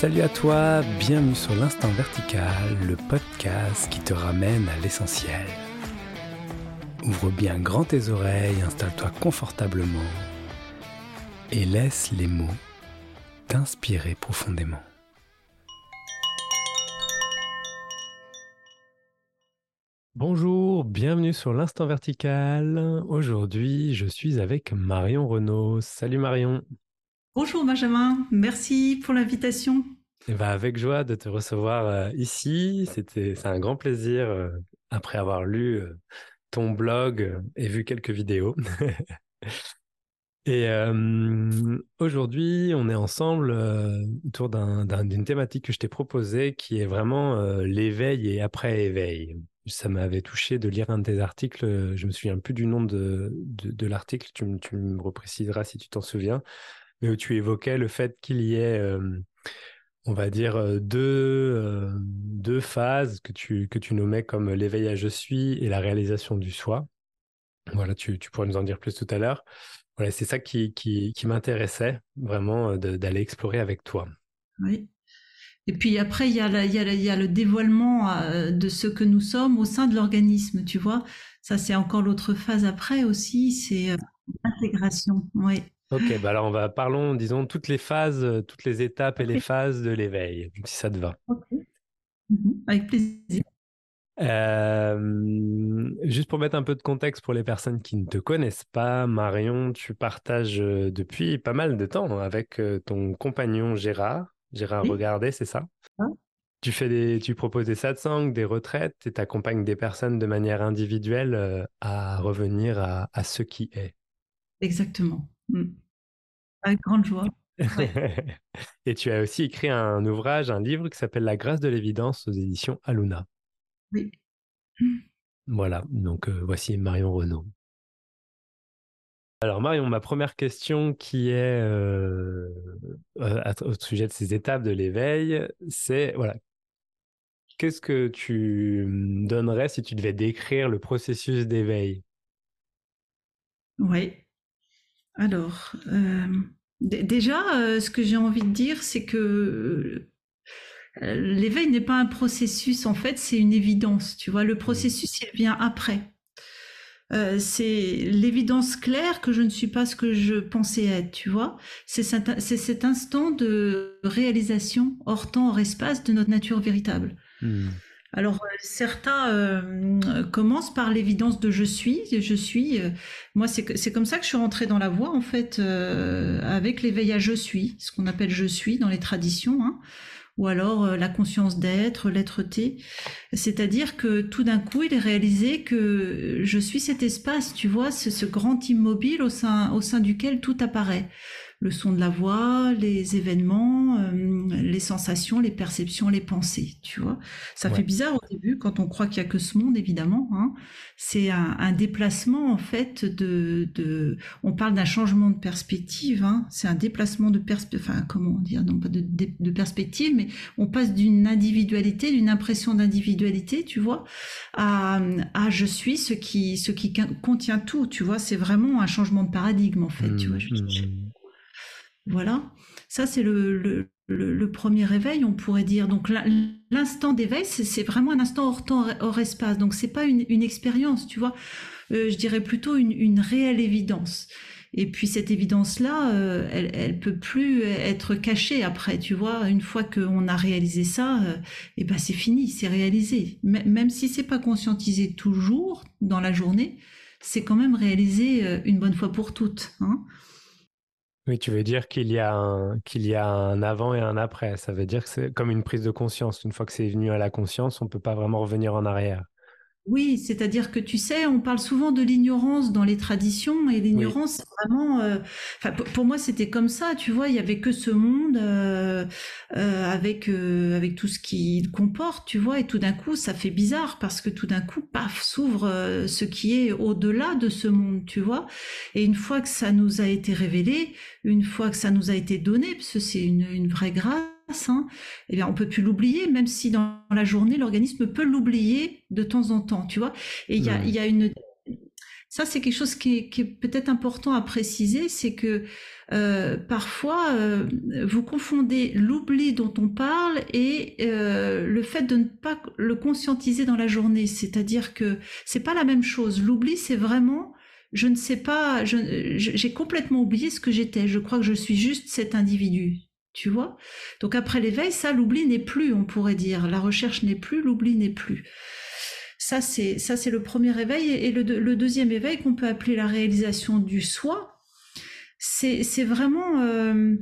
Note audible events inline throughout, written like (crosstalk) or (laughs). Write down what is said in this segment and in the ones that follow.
Salut à toi, bienvenue sur l'Instant Vertical, le podcast qui te ramène à l'essentiel. Ouvre bien grand tes oreilles, installe-toi confortablement et laisse les mots t'inspirer profondément. Bonjour, bienvenue sur l'Instant Vertical. Aujourd'hui, je suis avec Marion Renaud. Salut Marion. Bonjour Benjamin, merci pour l'invitation. Eh ben, avec joie de te recevoir euh, ici. C'était, c'est un grand plaisir euh, après avoir lu euh, ton blog et vu quelques vidéos. (laughs) et aujourd'hui, on est ensemble autour d'une thématique que je t'ai proposée qui est vraiment l'éveil et après éveil. Ça m'avait touché de lire un de tes articles. Je me souviens plus du nom de, de, l'article. Tu, tu me repréciseras si tu t'en souviens mais où tu évoquais le fait qu'il y ait, euh, on va dire, euh, deux, euh, deux phases que tu, que tu nommais comme l'éveil à je suis et la réalisation du soi. Voilà, tu, pourrais nous en dire plus tout à l'heure. Voilà, c'est ça qui, qui, m'intéressait vraiment d'aller explorer avec toi. Oui. Et puis après, il y, a y y a le dévoilement de ce que nous sommes au sein de l'organisme, tu vois. Ça, c'est encore l'autre phase après aussi, c'est l'intégration. Oui. Ok, bah alors on va parlons, disons, toutes les phases, euh, toutes les étapes et les phases de l'éveil, si ça te va. Ok. Mhm, avec plaisir. Euh, juste pour mettre un peu de contexte pour les personnes qui ne te connaissent pas, Marion, tu partages euh, depuis pas mal de temps avec ton compagnon Gérard. Gérard Regardez, c'est ça? Tu fais des, tu proposes des satsangs, des retraites et tu accompagnes des personnes de manière individuelle à revenir à, à ce qui est. Exactement. Mmh. Avec grande joie. (laughs) Et tu as aussi écrit un ouvrage, un livre qui s'appelle La grâce de l'évidence aux éditions Aluna. Oui. Voilà, donc euh, voici Marion Renaud. Alors Marion, ma première question qui est euh, au sujet de ces étapes de l'éveil, c'est voilà, qu'est-ce que tu donnerais si tu devais décrire le processus d'éveil? Oui. Alors, euh, déjà, euh, ce que j'ai envie de dire, c'est que euh, l'éveil n'est pas un processus, en fait, c'est une évidence. Tu vois, le mmh. processus, il vient après. c'est l'évidence claire que je ne suis pas ce que je pensais être, tu vois. C'est cet, instant de réalisation hors temps, hors espace de notre nature véritable. Mmh. Alors euh, certains euh, commencent par l'évidence de je suis, je suis. Euh, moi, c'est comme ça que je suis rentrée dans la voie en fait, avec l'éveil à je suis, ce qu'on appelle je suis dans les traditions, hein, ou alors la conscience d'être, l'être-té. C'est-à-dire que tout d'un coup, il est réalisé que je suis cet espace, tu vois, ce, ce grand immobile au sein, au sein duquel tout apparaît le son de la voix, les événements, euh, les sensations, les perceptions, les pensées, tu vois. Ça fait bizarre au début quand on croit qu'il y a que ce monde, évidemment. Hein. C'est un, déplacement en fait de, de on parle d'un changement de perspective. Hein. C'est un déplacement de perspective, enfin comment dire, non pas de, de, perspective, mais on passe d'une individualité, d'une impression d'individualité, tu vois, à, à je suis ce qui ce qui contient tout, tu vois. C'est vraiment un changement de paradigme en fait, tu vois. Mmh. Voilà, ça c'est le, premier réveil, on pourrait dire. Donc l'instant d'éveil, c'est vraiment un instant hors temps, hors espace. Donc c'est pas une, expérience, tu vois. Euh, je dirais plutôt une, réelle évidence. Et puis cette évidence-là, euh, elle, elle peut plus être cachée après, tu vois. Une fois qu'on a réalisé ça, et euh, eh ben c'est fini, c'est réalisé. même si c'est pas conscientisé toujours dans la journée, c'est quand même réalisé une bonne fois pour toutes. Hein. Oui, tu veux dire qu'il y a un y a un avant et un après. Ça veut dire que c'est comme une prise de conscience. Une fois que c'est venu à la conscience, on peut pas vraiment revenir en arrière. Oui, c'est-à-dire que tu sais, on parle souvent de l'ignorance dans les traditions et l'ignorance, vraiment, euh, pour moi, c'était comme ça, tu vois, il y avait que ce monde euh, euh, avec avec tout ce qu'il comporte, tu vois, et tout d'un coup, ça fait bizarre parce que tout d'un coup, paf, s'ouvre ce qui est au-delà de ce monde, tu vois. Et une fois que ça nous a été révélé, une fois que ça nous a été donné, parce que c'est une, une vraie grâce Hein, eh bien, on peut plus l'oublier, même si dans la journée, l'organisme peut l'oublier de temps en temps, tu vois. Et il y a, une, ça, c'est quelque chose qui est, peut-être important à préciser, c'est que euh, parfois euh, vous confondez l'oubli dont on parle et euh, le fait de ne pas le conscientiser dans la journée. C'est-à-dire que c'est pas la même chose. L'oubli, c'est vraiment je ne sais pas, j'ai complètement oublié ce que j'étais. Je crois que je suis juste cet individu. Tu vois Donc après l'éveil, ça, l'oubli n'est plus, on pourrait dire. La recherche n'est plus, l'oubli n'est plus. Ça, c'est ça, c'est le premier éveil. Et le, deuxième éveil qu'on peut appeler la réalisation du soi, c'est vraiment euh,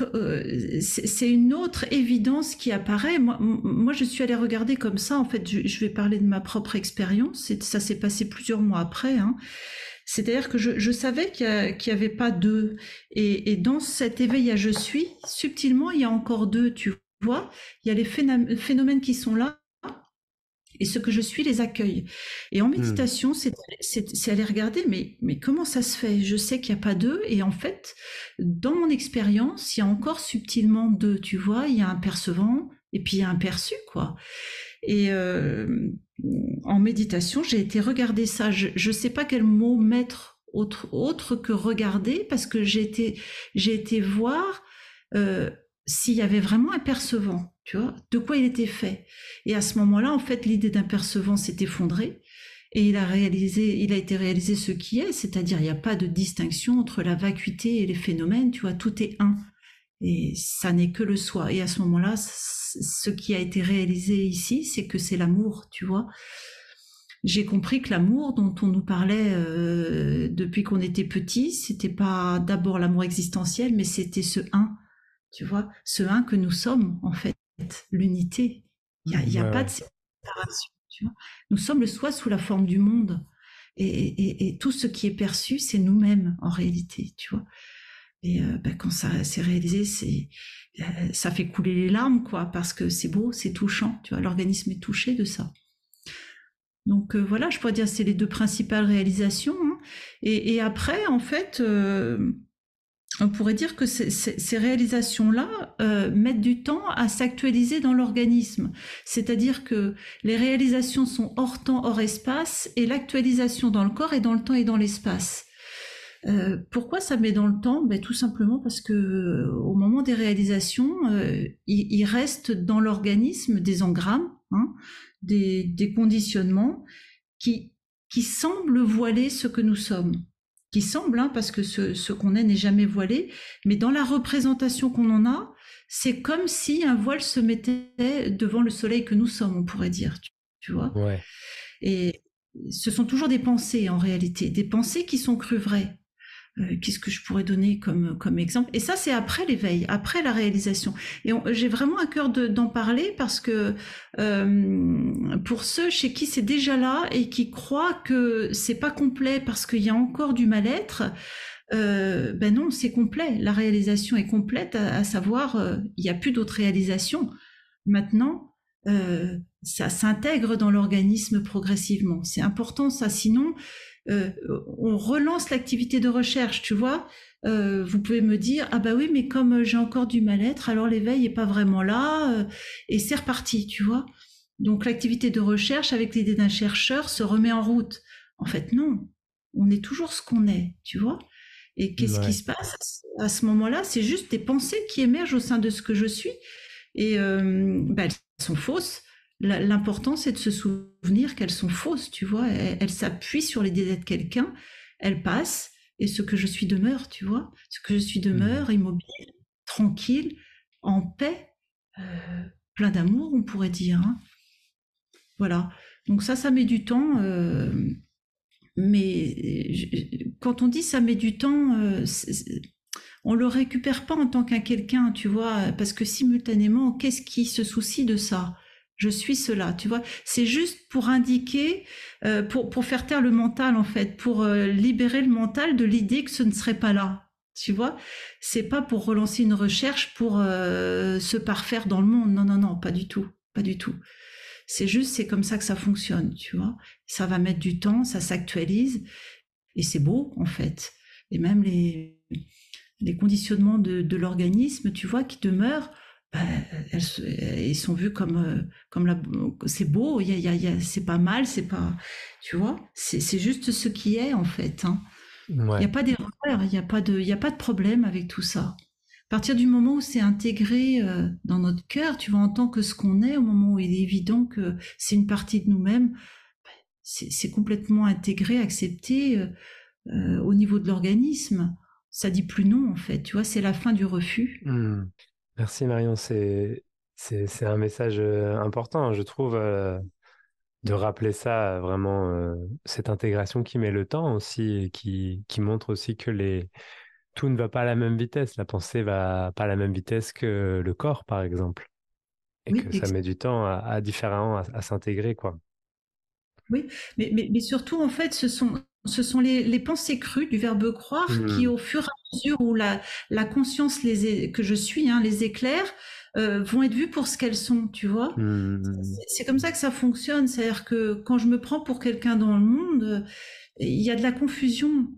euh, c'est une autre évidence qui apparaît. Moi, moi, je suis allée regarder comme ça. En fait, je, vais parler de ma propre expérience. Ça s'est passé plusieurs mois après. Hein. C'est-à-dire que je, savais qu'il n'y avait pas deux. Et, et, dans cet éveil à je suis, subtilement, il y a encore deux, tu vois. Il y a les phénomènes qui sont là et ce que je suis les accueille. Et en hmm. méditation, c'est aller regarder, mais, mais comment ça se fait? Je sais qu'il n'y a pas deux, et en fait, dans mon expérience, il y a encore subtilement deux, tu vois, il y a un percevant, et puis il y a un perçu, quoi. Et euh, en méditation, j'ai été regarder ça. Je ne sais pas quel mot mettre autre, autre que regarder, parce que j'ai été, j'ai été voir euh, s'il y avait vraiment un percevant de quoi il était fait. Et à ce moment-là, en fait, l'idée d'un percevant s'est effondrée et il a réalisé, il a été réalisé ce qui est, c'est-à-dire il n'y a pas de distinction entre la vacuité et les phénomènes, tu vois, tout est un. Et ça n'est que le soi. Et à ce moment-là, ce qui a été réalisé ici, c'est que c'est l'amour, tu vois. J'ai compris que l'amour dont on nous parlait euh, depuis qu'on était petit, c'était pas d'abord l'amour existentiel, mais c'était ce un, tu vois, ce un que nous sommes en fait l'unité. Il n'y a, pas de séparation. Nous sommes le soi sous la forme du monde. Et, tout ce qui est perçu, c'est nous-mêmes en réalité, tu vois. Et euh, ben, quand ça s'est réalisé, c'est euh, ça fait couler les larmes, quoi, parce que c'est beau, c'est touchant, tu vois. L'organisme est touché de ça. Donc euh, voilà, je pourrais dire c'est les deux principales réalisations. Hein. Et, après, en fait, on pourrait dire que ces, réalisations-là euh, mettent du temps à s'actualiser dans l'organisme. C'est-à-dire que les réalisations sont hors temps, hors espace, et l'actualisation dans le corps est dans le temps et dans l'espace. Euh, pourquoi ça met dans le temps? Ben, Tout simplement parce que euh, au moment des réalisations, il, reste dans l'organisme des engrammes, hein, des, conditionnements qui, qui semblent voiler ce que nous sommes qui semble, hein, parce que ce, qu'on est n'est jamais voilé, mais dans la représentation qu'on en a, c'est comme si un voile se mettait devant le soleil que nous sommes, on pourrait dire, tu, vois? Et ce sont toujours des pensées en réalité, des pensées qui sont crues vraies. Euh, qu'est-ce que je pourrais donner comme, comme exemple? Et ça, c'est après l'éveil, après la réalisation. Et j'ai vraiment un cœur d'en parler parce que euh, pour ceux chez qui c'est déjà là et qui croient que c'est pas complet parce qu'il y a encore du mal-être, euh, ben non, c'est complet. La réalisation est complète, à, savoir, il n'y a plus d'autres réalisations. Maintenant, ça s'intègre dans l'organisme progressivement. C'est important ça, sinon euh, on relance l'activité de recherche, tu vois. Euh, vous pouvez me dire ah bah oui mais comme j'ai encore du mal-être alors l'éveil est pas vraiment là euh, et c'est reparti tu vois. Donc l'activité de recherche avec l'idée d'un chercheur se remet en route. En fait non on est toujours ce qu'on est tu vois. Et qu'est-ce qui se passe à ce moment-là? C'est juste des pensées qui émergent au sein de ce que je suis. Et bah, elles sont fausses L'important, c'est de se souvenir qu'elles sont fausses, tu vois. Elles s'appuient sur les désirs de quelqu'un, elles passent, et ce que je suis demeure, tu vois. Ce que je suis demeure, mmh. immobile, tranquille, en paix, euh, plein d'amour, on pourrait dire. Hein. Voilà. Donc ça, ça met du temps. Euh, mais quand on dit ça met du temps, euh, on le récupère pas en tant qu'un quelqu'un, tu vois, parce que simultanément, qu'est-ce qui se soucie de ça? Je suis cela, tu vois. C'est juste pour indiquer, euh, pour, pour faire taire le mental, en fait, pour euh, libérer le mental de l'idée que ce ne serait pas là. Tu vois, c'est pas pour relancer une recherche pour euh, se parfaire dans le monde. Non, non, non, pas du tout, pas du tout. C'est juste, c'est comme ça que ça fonctionne, tu vois. Ça va mettre du temps, ça s'actualise, et c'est beau, en fait. Et même les, les conditionnements de, de l'organisme, tu vois, qui demeurent, bah, ils sont vus comme euh, comme la c'est beau il y a, y a, c'est pas mal c'est pas tu vois c'est juste ce qui est en fait hein. Il n'y a pas d'erreur, il n'y a, pas de, a pas de problème avec tout ça. À partir du moment où c'est intégré euh, dans notre cœur, tu vois, en tant que ce qu'on est, au moment où il est évident que c'est une partie de nous-mêmes, c'est complètement intégré, accepté euh, au niveau de l'organisme. Ça dit plus non, en fait. Tu vois, c'est la fin du refus. Hmm. Merci Marion, c'est un message important, je trouve de rappeler ça, vraiment, euh, cette intégration qui met le temps aussi et qui, qui montre aussi que les, tout ne va pas à la même vitesse. La pensée va pas à la même vitesse que le corps, par exemple. Et que ça met du temps à, à différemment à, s'intégrer, quoi. Oui, mais, mais, mais, surtout, en fait, ce sont, ce sont les, les pensées crues du verbe croire qui, mmh. au fur et à mesure où la, la conscience les que je suis hein, les éclaire, euh, vont être vues pour ce qu'elles sont, tu vois. Mmh, mmh, mmh. C'est comme ça que ça fonctionne. C'est-à-dire que quand je me prends pour quelqu'un dans le monde, il y a de la confusion.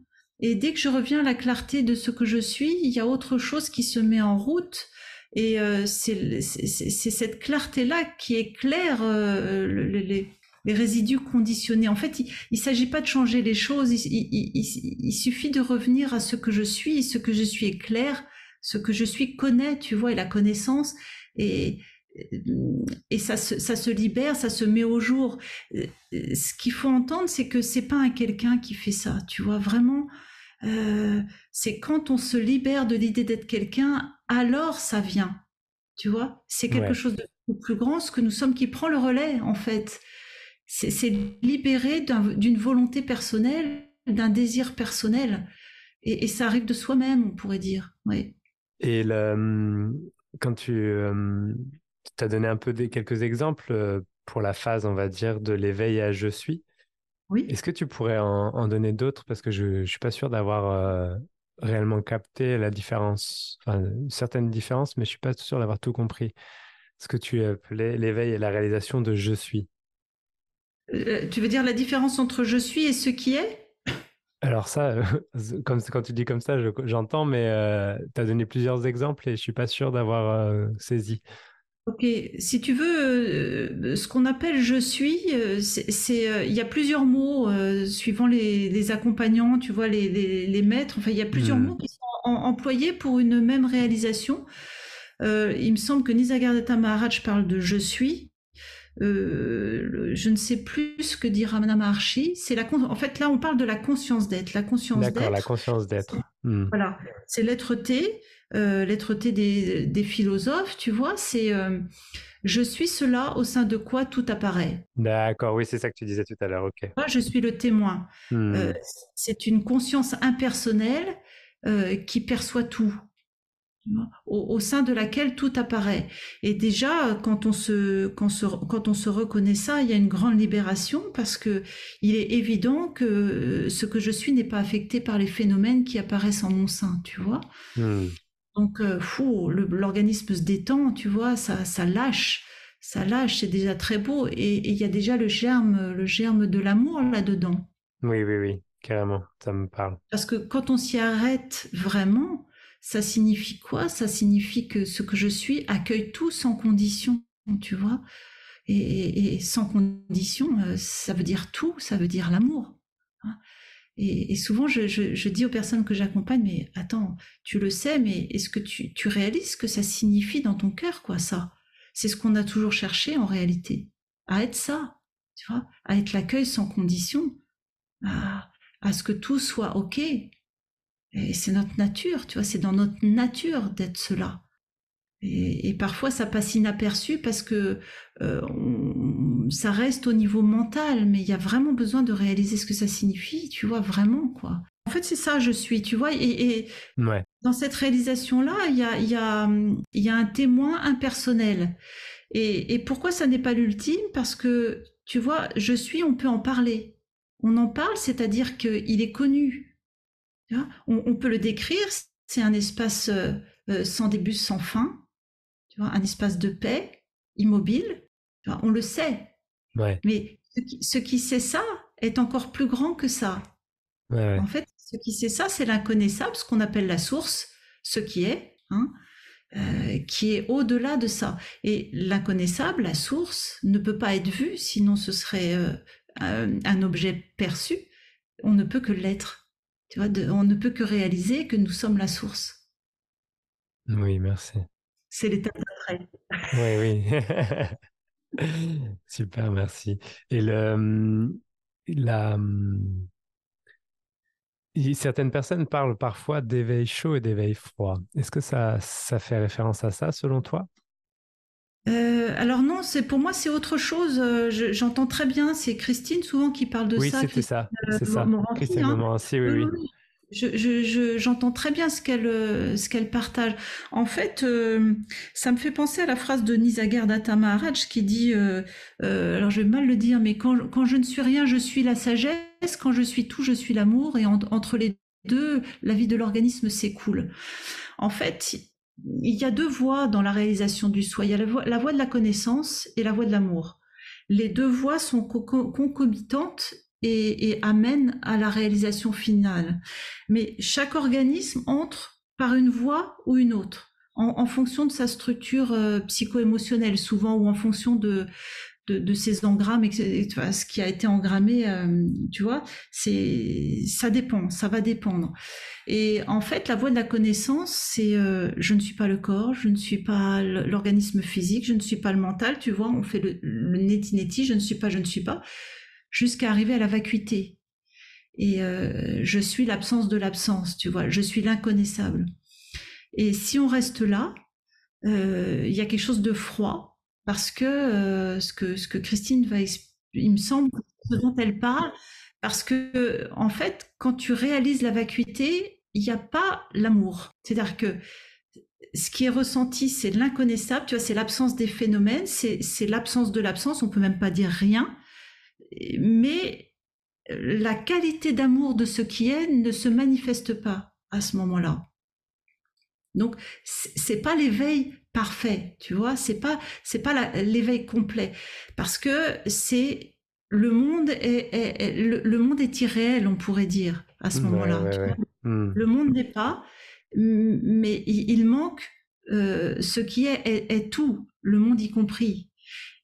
Et dès que je reviens à la clarté de ce que je suis, il y a autre chose qui se met en route. Et euh, c'est cette clarté-là qui éclaire euh, les, les, résidus conditionnés. En fait, il ne s'agit pas de changer les choses, il, il, il, suffit de revenir à ce que je suis, ce que je suis est clair, ce que je suis connaît, tu vois, et la connaissance, et, et ça se, ça se libère, ça se met au jour. Ce qu'il faut entendre, c'est que c'est pas un quelqu'un qui fait ça, tu vois, vraiment. Euh, c'est quand on se libère de l'idée d'être quelqu'un, alors ça vient, tu vois. C'est quelque chose de plus grand, ce que nous sommes, qui prend le relais, en fait. C'est libéré d'une volonté personnelle, d'un désir personnel. Et, et, ça arrive de soi-même, on pourrait dire. Oui. Et le, quand tu, as donné un peu des, quelques exemples pour la phase, on va dire, de l'éveil à je suis. Oui. Est-ce que tu pourrais en, donner d'autres? Parce que je ne suis pas sûr d'avoir réellement capté la différence, enfin, certaines différences, mais je ne suis pas sûr d'avoir tout compris. Ce que tu appelais l'éveil et la réalisation de je suis. Euh, tu veux dire la différence entre je suis et ce qui est? Alors ça, (laughs) comme, quand tu dis comme ça, j'entends, mais euh, tu as donné plusieurs exemples et je suis pas sûr d'avoir euh, saisi. Ok, si tu veux, euh, ce qu'on appelle je suis, c'est il y a plusieurs mots suivant les, accompagnants, tu vois, les, maîtres. Enfin, il y a plusieurs hmm. mots qui sont employés pour une même réalisation. il me semble que Nisargadatta Maharaj parle de je suis, euh, je ne sais plus ce que dit Ramana Maharshi. C'est la, en fait, là, on parle de la conscience d'être. La conscience d'être. D'accord, la conscience d'être. Hmm. Voilà, c'est l'être T, euh, l'être T des, des, philosophes, tu vois. C'est euh, je suis cela au sein de quoi tout apparaît. D'accord, oui, c'est ça que tu disais tout à l'heure. Ok. Moi, je suis le témoin. Hmm. Euh, c'est une conscience impersonnelle euh, qui perçoit tout au, sein de laquelle tout apparaît. Et déjà, quand on se, quand, quand on se reconnaît ça, il y a une grande libération parce que il est évident que ce que je suis n'est pas affecté par les phénomènes qui apparaissent en mon sein, tu vois. Hmm. Donc, euh, fou, l'organisme se détend, tu vois, ça, ça lâche, ça lâche, c'est déjà très beau. Et il y a déjà le germe, le germe de l'amour là-dedans. Oui, oui, oui, carrément, ça me parle. Parce que quand on s'y arrête vraiment, ça signifie quoi? Ça signifie que ce que je suis accueille tout sans condition, tu vois. Et, sans condition, euh, ça veut dire tout, ça veut dire l'amour. Hein. Et, souvent, je, dis aux personnes que j'accompagne, mais attends, tu le sais, mais est-ce que tu, réalises ce que ça signifie dans ton cœur, quoi, ça? C'est ce qu'on a toujours cherché en réalité, à être ça, tu vois, à être l'accueil sans condition, à, à ce que tout soit OK, et c'est notre nature, tu vois, c'est dans notre nature d'être cela. Et, parfois, ça passe inaperçu parce que euh, ça reste au niveau mental, mais il y a vraiment besoin de réaliser ce que ça signifie, tu vois, vraiment, quoi. En fait, c'est ça, je suis, tu vois, et, dans cette réalisation-là, il y a, y, a, y a un témoin impersonnel. Et, et pourquoi ça n'est pas l'ultime? Parce que, tu vois, je suis, on peut en parler. On en parle, c'est-à-dire qu'il est connu, on, peut le décrire, c'est un espace euh, euh, sans début, sans fin, tu vois, un espace de paix, immobile. on le sait. Mais ce qui, sait ça est encore plus grand que ça. En fait, ce qui sait ça, c'est l'inconnaissable, ce qu'on appelle la source, ce qui est, hein, euh, qui est au-delà de ça. Et l'inconnaissable, la source, ne peut pas être vue, sinon ce serait un objet perçu. On ne peut que l'être. Tu vois, on ne peut que réaliser que nous sommes la source. Oui, merci. C'est l'étape d'après. Oui, oui. (laughs) Super, merci. Et le, la, certaines personnes parlent parfois d'éveil chaud et d'éveil froid. Est-ce que ça, ça fait référence à ça selon toi? Euh, alors non, c'est pour moi c'est autre chose. Euh, j'entends très bien. C'est Christine souvent qui parle de ça. Oui, c'était ça. C'est ça. Christine hein. Morancy, oui, oui. J'entends je, très bien ce qu'elle euh, ce qu'elle partage. En fait, ça me fait penser à la phrase de Nisagar Datta Maharaj qui dit, alors je vais mal le dire, mais quand, quand je ne suis rien, je suis la sagesse. Quand je suis tout, je suis l'amour. Et entre les deux, la vie de l'organisme s'écoule. En fait, il y a deux voies dans la réalisation du soi. Il y a la voie, de la connaissance et la voie de l'amour. Les deux voies sont concomitantes et, amènent à la réalisation finale. Mais chaque organisme entre par une voie ou une autre, en, fonction de sa structure euh, psycho-émotionnelle, souvent, ou en fonction de, de, ces engrammes, ce qui a été engrammé, euh, tu vois, c'est ça dépend, ça va dépendre. Et en fait, la voie de la connaissance, c'est euh, je ne suis pas le corps, je ne suis pas l'organisme physique, je ne suis pas le mental, tu vois, on fait le, le neti je ne suis pas, je ne suis pas, jusqu'à arriver à la vacuité. Et euh, je suis l'absence de l'absence, tu vois, je suis l'inconnaissable. Et si on reste là, il y a quelque chose de froid, parce que euh, ce que ce que Christine va, il me semble, ce dont elle parle, parce que en fait, quand tu réalises la vacuité, il n'y a pas l'amour. C'est-à-dire que ce qui est ressenti, c'est l'inconnaissable, tu vois, c'est l'absence des phénomènes, c'est l'absence de l'absence, on peut même pas dire rien, mais la qualité d'amour de ce qui est ne se manifeste pas à ce moment-là. Donc c'est pas l'éveil parfait, tu vois, c'est pas c'est pas l'éveil complet parce que c'est le monde est, le, monde est irréel, on pourrait dire à ce moment-là. Hmm. Le monde n'est pas, mais il, manque euh, ce qui est, est, tout, le monde y compris.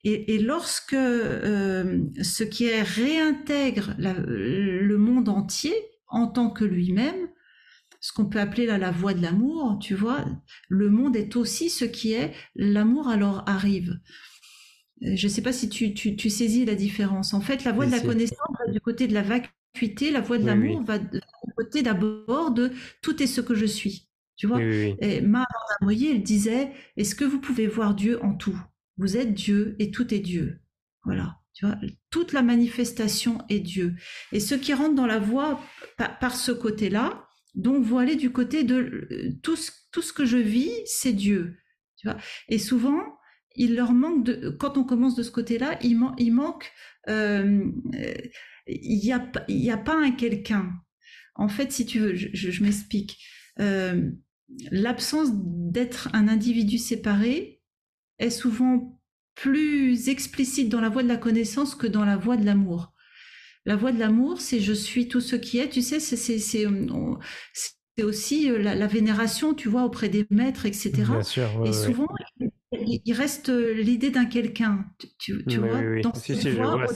Et, lorsque euh, ce qui est réintègre le monde entier en tant que lui-même, ce qu'on peut appeler là la voie de l'amour, tu vois, le monde est aussi ce qui est, l'amour alors arrive. Euh, je ne sais pas si tu, tu, saisis la différence. En fait, la voie de la connaissance va du côté de la vacuité, la voie de l'amour va du côté d'abord de tout est ce que je suis. Tu vois Et Ma Moyer, elle disait, est-ce que vous pouvez voir Dieu en tout? Vous êtes Dieu et tout est Dieu. Voilà. Tu vois, toute la manifestation est Dieu. Et ce qui rentre dans la voie par ce côté-là, donc, vous allez du côté de euh, tout ce, que je vis, c'est Dieu. Tu vois Et souvent, il leur manque de, quand on commence de ce côté-là, il, manque, euh, il n'y a, il a pas un quelqu'un. En fait, si tu veux, je, m'explique. Euh, l'absence d'être un individu séparé est souvent plus explicite dans la voie de la connaissance que dans la voie de l'amour. La voie de l'amour, c'est je suis tout ce qui est. Tu sais, c'est euh, aussi euh, la, vénération, tu vois, auprès des maîtres, etc. Bien sûr, Et souvent, il, reste euh, l'idée d'un quelqu'un, tu, vois. Oui, dans si, si, je vois,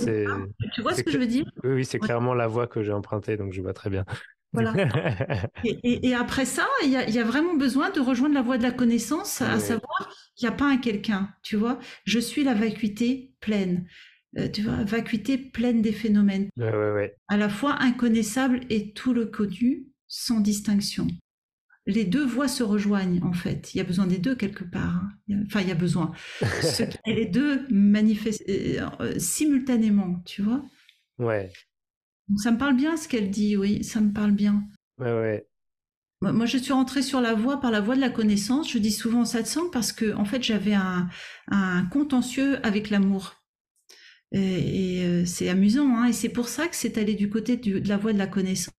tu vois ce que je veux dire? Oui, oui c'est clairement la voie que j'ai empruntée, donc je vois très bien. Voilà. (laughs) et, après ça, il y a, vraiment besoin de rejoindre la voie de la connaissance, à savoir, il n'y a pas un quelqu'un, tu vois. Je suis la vacuité pleine. Euh, tu vois, vacuité pleine des phénomènes. À la fois inconnaissable et tout le connu, sans distinction. Les deux voies se rejoignent, en fait. Il y a besoin des deux quelque part. Hein. Enfin, il y a besoin. (laughs) les deux manifestent euh, euh, simultanément, tu vois. Ouais. ça me parle bien ce qu'elle dit, oui, ça me parle bien. Ouais, ouais. Moi, je suis rentrée sur la voie par la voie de la connaissance. Je dis souvent satsang parce que, en fait, j'avais un, un contentieux avec l'amour. Et, euh, c'est amusant, hein, et c'est pour ça que c'est allé du côté de la voie de la connaissance,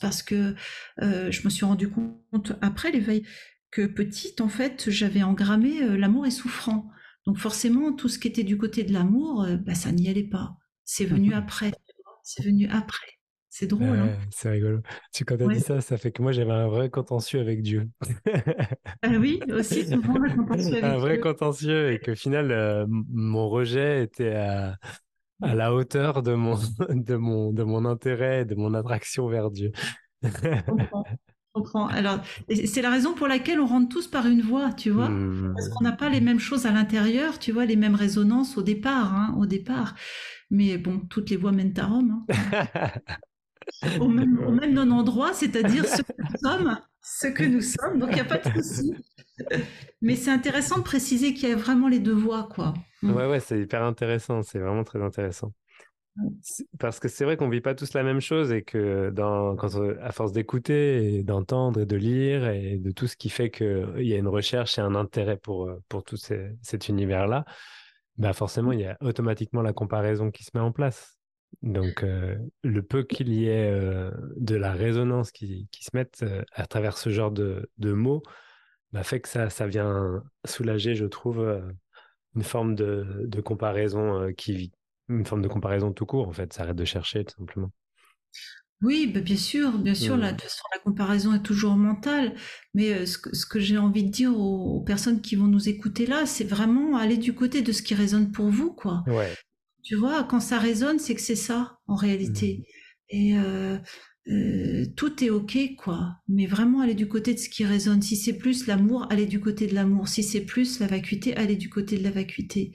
parce que euh, je me suis rendu compte après l'éveil que petite, en fait, j'avais engrammé euh, l'amour est souffrant. Donc forcément, tout ce qui était du côté de l'amour, bah, ça n'y allait pas. C'est venu après. C'est venu après. C'est drôle. hein c'est rigolo. Tu, quand tu as dit ça, ça fait que moi j'avais un vrai contentieux avec Dieu. (laughs) ah oui, aussi souvent un contentieux avec Un vrai contentieux et qu'au final, euh, mon rejet était à, à, la hauteur de mon, (laughs) de, mon, de mon intérêt, de mon attraction vers Dieu. Alors, c'est la raison pour laquelle on rentre tous par une voie, tu vois, mmh. parce qu'on n'a pas les mêmes choses à l'intérieur, tu vois, les mêmes résonances au départ, hein, au départ. Mais bon, toutes les voies mènent à Rome. Hein. (laughs) au, même, non-endroit, c'est-à-dire ce que nous sommes, ce que nous sommes. Donc il n'y a pas de souci. Mais c'est intéressant de préciser qu'il y a vraiment les deux voies, quoi. Mmh. Ouais, ouais, c'est hyper intéressant. C'est vraiment très intéressant. Parce que c'est vrai qu'on vit pas tous la même chose et que dans, quand à force d'écouter et d'entendre et de lire et de tout ce qui fait qu'il y a une recherche et un intérêt pour, pour tout cet univers-là, bah forcément, il y a automatiquement la comparaison qui se met en place. Donc, euh, le peu qu'il y ait euh, de la résonance qui, qui se mette à travers ce genre de, de mots, bah, fait que ça, ça vient soulager, je trouve, une forme de, de comparaison qui vit une forme de comparaison tout court, en fait. Ça arrête de chercher, tout simplement. Oui, bah, bien sûr, bien sûr. La, de toute façon, la comparaison est toujours mentale. Mais euh, ce que, j'ai envie de dire aux, personnes qui vont nous écouter là, c'est vraiment aller du côté de ce qui résonne pour vous, quoi. Ouais. Tu vois, quand ça résonne, c'est que c'est ça, en réalité. Mmh. Et euh, euh, tout est ok, quoi. Mais vraiment aller du côté de ce qui résonne. Si c'est plus l'amour, aller du côté de l'amour. Si c'est plus la vacuité, aller du côté de la vacuité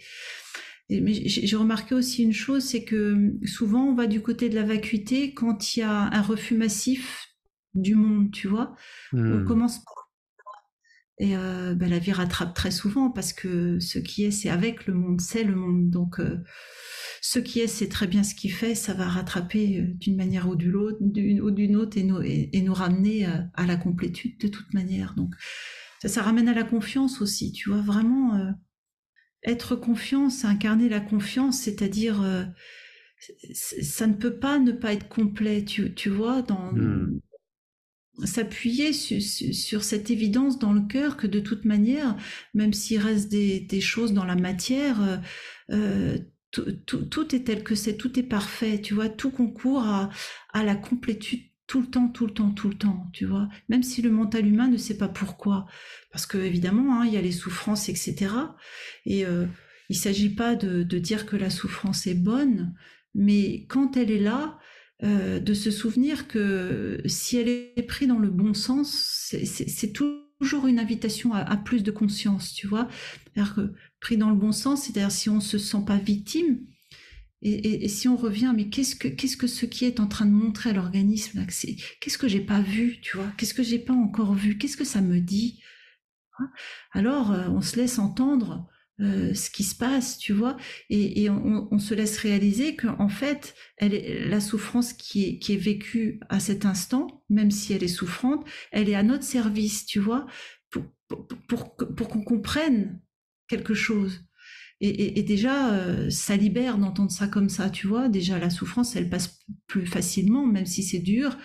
mais j'ai remarqué aussi une chose, c'est que hum, souvent on va du côté de la vacuité quand il y a un refus massif du monde, tu vois. On hmm. commence par et euh, ben, la vie rattrape très souvent parce que ce qui est, c'est avec le monde, c'est le monde. Donc, euh, ce qui est, c'est très bien ce qu'il fait, ça va rattraper euh, d'une manière ou d'une autre et nous, et, nous ramener à la complétude de toute manière. Donc, ça, ça ramène à la confiance aussi, tu vois, vraiment être confiant, c'est incarner la confiance, c'est-à-dire euh, ça ne peut pas ne pas être complet, tu, tu vois, dans hmm. s'appuyer sur, cette évidence dans le cœur que de toute manière, même s'il reste des, des, choses dans la matière, euh, euh tout, est tel que c'est, tout est parfait, tu vois, tout concourt à, la complétude tout le temps, tout le temps, tout le temps, tu vois. Même si le mental humain ne sait pas pourquoi, parce que évidemment, hein, il y a les souffrances, etc. Et euh, il s'agit pas de, dire que la souffrance est bonne, mais quand elle est là, euh, de se souvenir que si elle est prise dans le bon sens, c'est toujours une invitation à, plus de conscience, tu vois. Que pris dans le bon sens, c'est-à-dire si on se sent pas victime, et, si on revient, mais qu'est-ce que qu'est-ce que ce qui est en train de montrer à l'organisme Qu'est-ce que j'ai pas vu, tu vois Qu'est-ce que j'ai pas encore vu Qu'est-ce que ça me dit hein? Alors euh, on se laisse entendre euh, ce qui se passe, tu vois, et, on, se laisse réaliser qu'en fait, elle est, la souffrance qui est, vécue à cet instant, même si elle est souffrante, elle est à notre service, tu vois, pour qu'on comprenne quelque chose. Et, déjà, euh, ça libère d'entendre ça comme ça, tu vois. Déjà, la souffrance, elle passe plus facilement, même si c'est dur,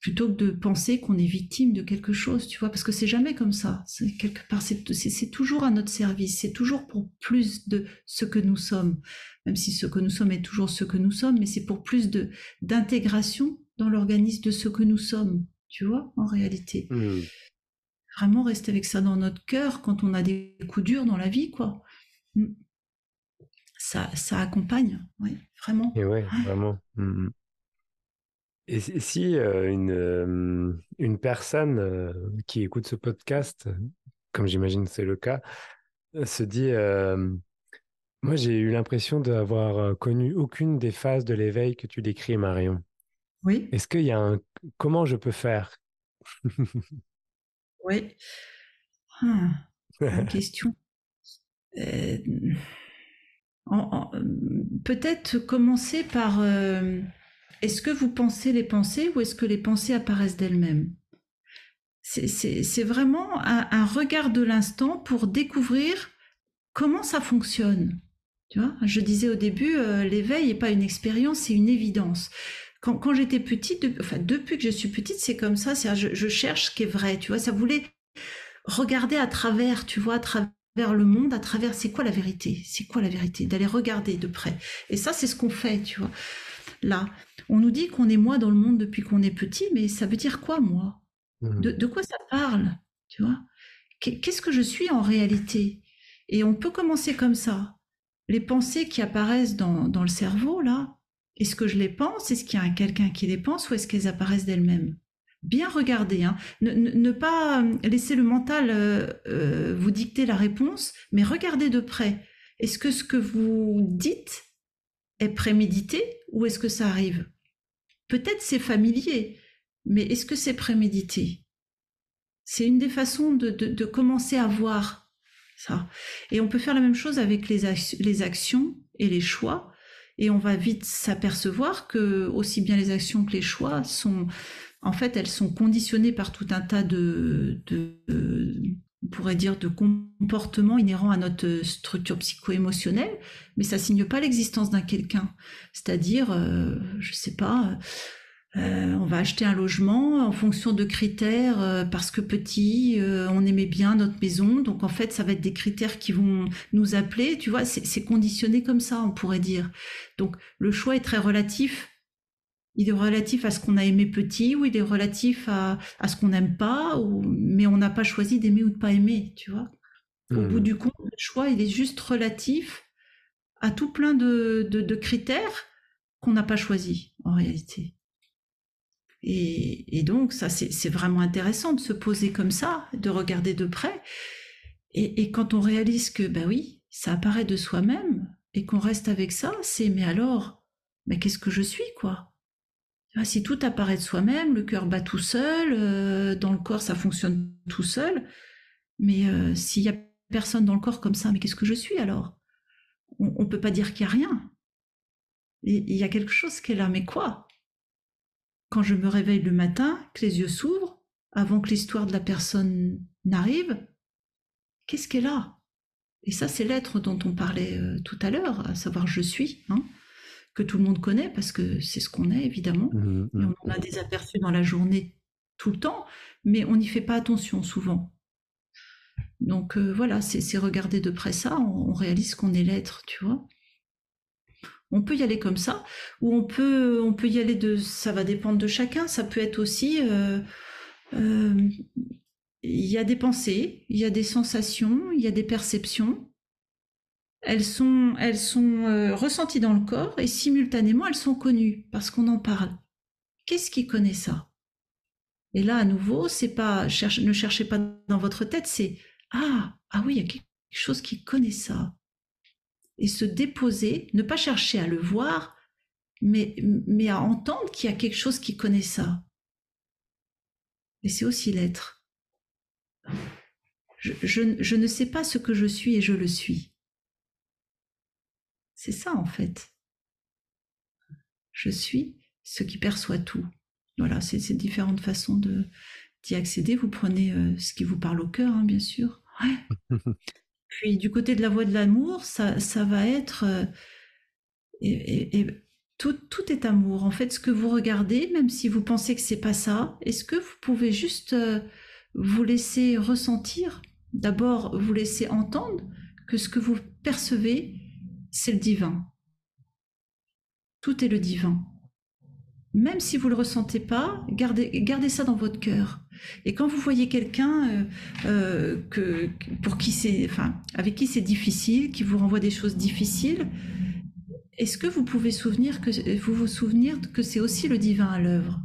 plutôt que de penser qu'on est victime de quelque chose, tu vois. Parce que c'est jamais comme ça. C'est quelque part, c'est toujours à notre service. C'est toujours pour plus de ce que nous sommes, même si ce que nous sommes est toujours ce que nous sommes, mais c'est pour plus de d'intégration dans l'organisme de ce que nous sommes, tu vois, en réalité. Mmh. Vraiment rester avec ça dans notre cœur quand on a des coups durs dans la vie, quoi. Mm. Ça, ça accompagne, oui, vraiment. Et ouais, vraiment. Mm, mm. Et si euh, une, euh, une personne euh, qui écoute ce podcast, comme j'imagine c'est le cas, se dit Moi, j'ai eu l'impression d'avoir connu aucune des phases de l'éveil que tu décris, Marion. Oui. Est-ce qu'il y a un. Comment je peux faire Oui. Ah, une (laughs) question. Euh, peut-être commencer par euh, est-ce que vous pensez les pensées ou est-ce que les pensées apparaissent d'elles-mêmes? C'est vraiment un, regard de l'instant pour découvrir comment ça fonctionne. Tu vois je disais au début, euh, l'éveil n'est pas une expérience, c'est une évidence. Quand, j'étais petite, enfin depuis que je suis petite, c'est comme ça. Je, je cherche ce qui est vrai. Tu vois, ça voulait regarder à travers, tu vois, à travers vers le monde à travers c'est quoi la vérité C'est quoi la vérité D'aller regarder de près. Et ça, c'est ce qu'on fait, tu vois. Là, on nous dit qu'on est moi dans le monde depuis qu'on est petit, mais ça veut dire quoi, moi? Mmh. de, quoi ça parle Tu vois? Qu'est-ce que je suis en réalité? Et on peut commencer comme ça. Les pensées qui apparaissent dans, dans le cerveau, là, Est-ce que je les pense? Est-ce qu'il y a quelqu'un qui les pense ou est-ce qu'elles apparaissent d'elles-mêmes? Bien regarder, hein. ne, pas laisser le mental euh, euh, vous dicter la réponse, mais regardez de près. Est-ce que ce que vous dites est prémédité ou est-ce que ça arrive? Peut-être c'est familier, mais est-ce que c'est prémédité? C'est une des façons de, commencer à voir ça. Et on peut faire la même chose avec les actions et les choix. Et on va vite s'apercevoir que aussi bien les actions que les choix sont, en fait, elles sont conditionnées par tout un tas de, on pourrait dire, de comportements inhérents à notre structure psycho-émotionnelle, mais ça signe pas l'existence d'un quelqu'un. C'est-à-dire, euh, je sais pas, on va acheter un logement en fonction de critères euh, parce que petit, euh, on aimait bien notre maison. Donc en fait, ça va être des critères qui vont nous appeler. Tu vois, c'est conditionné comme ça, on pourrait dire. Donc le choix est très relatif. Il est relatif à ce qu'on a aimé petit ou il est relatif à, ce qu'on n'aime pas, ou, mais on n'a pas choisi d'aimer ou de pas aimer, tu vois. Au bout mmh. du compte, le choix, il est juste relatif à tout plein de critères qu'on n'a pas choisi en réalité. Et, donc, ça, c'est vraiment intéressant de se poser comme ça, de regarder de près. Et, quand on réalise que, ben oui, ça apparaît de soi-même et qu'on reste avec ça, c'est mais alors, mais qu'est-ce que je suis, quoi? Si tout apparaît de soi-même, le cœur bat tout seul, euh, dans le corps, ça fonctionne tout seul. Mais euh, s'il y a personne dans le corps comme ça, mais qu'est-ce que je suis alors? On ne peut pas dire qu'il n'y a rien. Il y a quelque chose qui est là, mais quoi? Quand je me réveille le matin, que les yeux s'ouvrent, avant que l'histoire de la personne n'arrive, qu'est-ce qu'elle a? Et ça, c'est l'être dont on parlait euh, tout à l'heure, à savoir je suis, hein, que tout le monde connaît parce que c'est ce qu'on est, évidemment. Mmh, mmh. Et on a des aperçus dans la journée tout le temps, mais on n'y fait pas attention souvent. Donc euh, voilà, c'est regarder de près ça, on réalise qu'on est l'être, tu vois. On peut y aller comme ça, ou on peut, on peut y aller de, ça va dépendre de chacun. Ça peut être aussi, euh, euh, il y a des pensées, il y a des sensations, il y a des perceptions. Elles sont, elles sont euh, ressenties dans le corps et simultanément elles sont connues parce qu'on en parle. Qu'est-ce qui connaît ça? Et là, à nouveau, c'est pas, ne cherchez pas dans votre tête, c'est ah, ah oui, il y a quelque chose qui connaît ça et se déposer, ne pas chercher à le voir, mais, mais à entendre qu'il y a quelque chose qui connaît ça. Et c'est aussi l'être. Je, je, ne sais pas ce que je suis et je le suis. C'est ça en fait. Je suis ce qui perçoit tout. Voilà, c'est ces différentes façons d'y accéder. Vous prenez euh, ce qui vous parle au cœur, hein, bien sûr. Ouais. (laughs) Puis du côté de la voie de l'amour, ça, va être... Euh, et, tout, tout, est amour. En fait, ce que vous regardez, même si vous pensez que c'est pas ça, est-ce que vous pouvez juste euh, vous laisser ressentir, d'abord vous laisser entendre que ce que vous percevez, c'est le divin. Tout est le divin. Même si vous ne le ressentez pas, gardez, gardez ça dans votre cœur. Et quand vous voyez quelqu'un euh, euh, que, pour qui c'est, enfin, avec qui c'est difficile, qui vous renvoie des choses difficiles, est-ce que vous pouvez souvenir que vous vous souvenir que c'est aussi le divin à l'œuvre?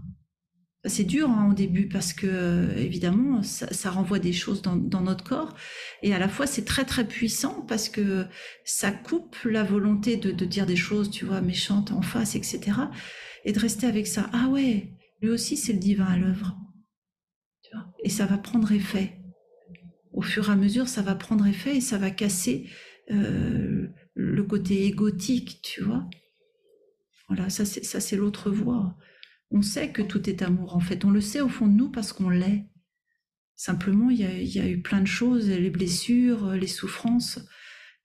C'est dur hein, au début parce que euh, évidemment ça, renvoie des choses dans, notre corps et à la fois c'est très très puissant parce que ça coupe la volonté de, de dire des choses, tu vois, méchantes en face, etc. Et de rester avec ça. Ah ouais, lui aussi c'est le divin à l'œuvre et ça va prendre effet. Au fur et à mesure, ça va prendre effet et ça va casser euh, le côté égotique, tu vois. Voilà, ça c'est l'autre voie. On sait que tout est amour. En fait, on le sait au fond de nous parce qu'on l'est. Simplement, il y, a, eu plein de choses, les blessures, les souffrances,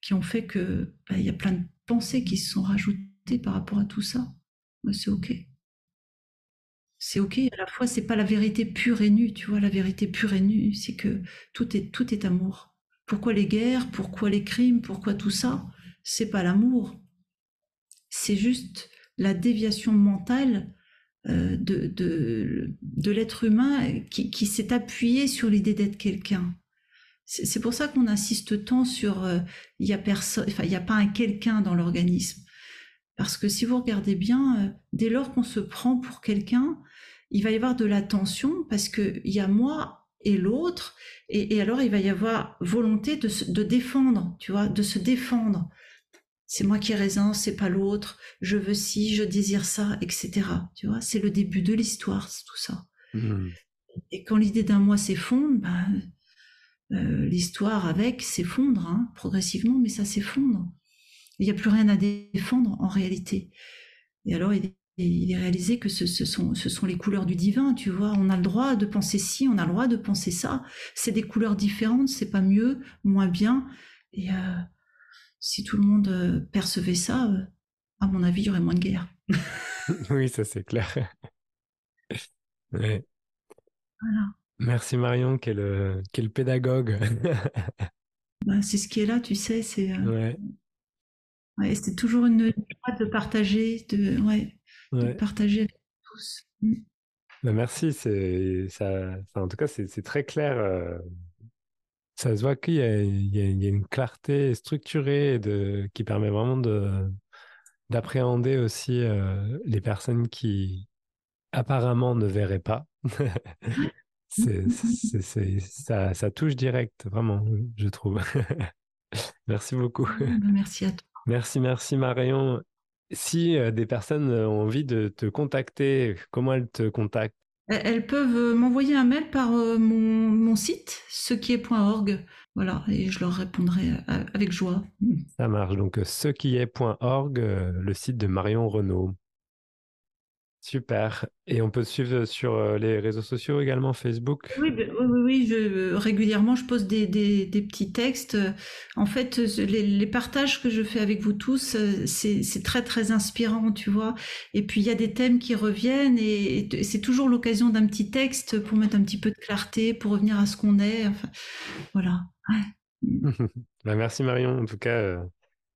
qui ont fait que bah, il y a plein de pensées qui se sont rajoutées par rapport à tout ça. C'est ok c'est ok. À la fois, c'est pas la vérité pure et nue, tu vois. La vérité pure et nue, c'est que tout est tout est amour. Pourquoi les guerres? Pourquoi les crimes? Pourquoi tout ça? C'est pas l'amour. C'est juste la déviation mentale euh, de, de, de l'être humain qui, qui s'est appuyé sur l'idée d'être quelqu'un. C'est pour ça qu'on insiste tant sur euh, il a il n'y a pas un quelqu'un dans l'organisme. Parce que si vous regardez bien, euh, dès lors qu'on se prend pour quelqu'un, il va y avoir de la tension parce qu'il y a moi et l'autre, et, alors il va y avoir volonté de, de défendre, tu vois, de se défendre. C'est moi qui ai raison, c'est pas l'autre, je veux ci, je désire ça, etc. Tu vois, c'est le début de l'histoire, c'est tout ça. Mmh. Et quand l'idée d'un moi s'effondre, ben, euh, l'histoire avec s'effondre hein, progressivement, mais ça s'effondre. Il n'y a plus rien à défendre en réalité. Et alors, il est, réalisé que ce, sont, ce sont les couleurs du divin, tu vois. On a le droit de penser ci, on a le droit de penser ça. C'est des couleurs différentes, c'est pas mieux, moins bien. Et euh, si tout le monde euh, percevait ça, à mon avis, il y aurait moins de guerre. (laughs) oui, ça c'est clair. (laughs) Voilà. Merci Marion, quel, quel pédagogue. (laughs) Bah, c'est ce qui est là, tu sais. C'est euh, ouais. C'est toujours une joie de partager, de, ouais, de partager avec tous. Mm. Bah, merci, c'est ça. en tout cas, c'est très clair. Euh, ça se voit qu'il y, y, y, a une clarté structurée de, qui permet vraiment de d'appréhender aussi euh, les personnes qui apparemment ne verraient pas. (laughs) c'est, ça, ça touche direct, vraiment, je trouve. (laughs) merci beaucoup. Bah, merci à toi. Merci, merci Marion. Si euh, des personnes ont envie de te contacter, comment elles te contactent? Elles peuvent euh, m'envoyer un mail par euh, mon, mon site, ce qui est.org. Voilà, et je leur répondrai avec joie. Ça marche. Donc, ce qui est.org, le site de Marion Renaud. Super. Et on peut suivre sur euh, les réseaux sociaux également, Facebook? Oui, oui, oui, je, régulièrement, je pose des, des, petits textes. En fait, les, partages que je fais avec vous tous, euh, c'est très, très inspirant, tu vois. Et puis, il y a des thèmes qui reviennent et, c'est toujours l'occasion d'un petit texte pour mettre un petit peu de clarté, pour revenir à ce qu'on est. Enfin, voilà. (laughs) Bah, merci Marion. En tout cas, euh,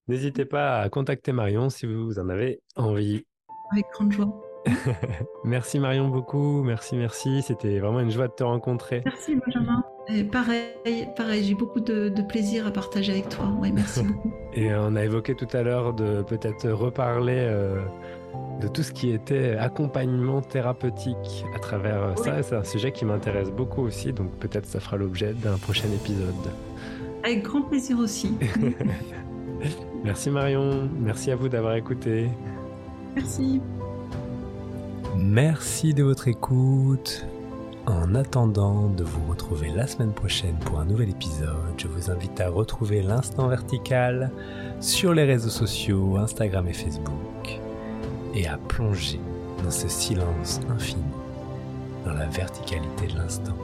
n'hésitez pas à contacter Marion si vous en avez envie. Avec grande joie. (laughs) merci Marion beaucoup, merci, merci. C'était vraiment une joie de te rencontrer. Merci Benjamin. Et pareil, pareil, j'ai beaucoup de, plaisir à partager avec toi. Oui, merci (laughs) beaucoup. Et on a évoqué tout à l'heure de peut-être reparler euh, de tout ce qui était accompagnement thérapeutique à travers euh, ça. C'est un sujet qui m'intéresse beaucoup aussi, donc peut-être ça fera l'objet d'un prochain épisode. Avec grand plaisir aussi. (laughs) merci Marion, merci à vous d'avoir écouté. Merci. Merci de votre écoute. En attendant de vous retrouver la semaine prochaine pour un nouvel épisode, je vous invite à retrouver l'instant vertical sur les réseaux sociaux, Instagram et Facebook, et à plonger dans ce silence infini, dans la verticalité de l'instant.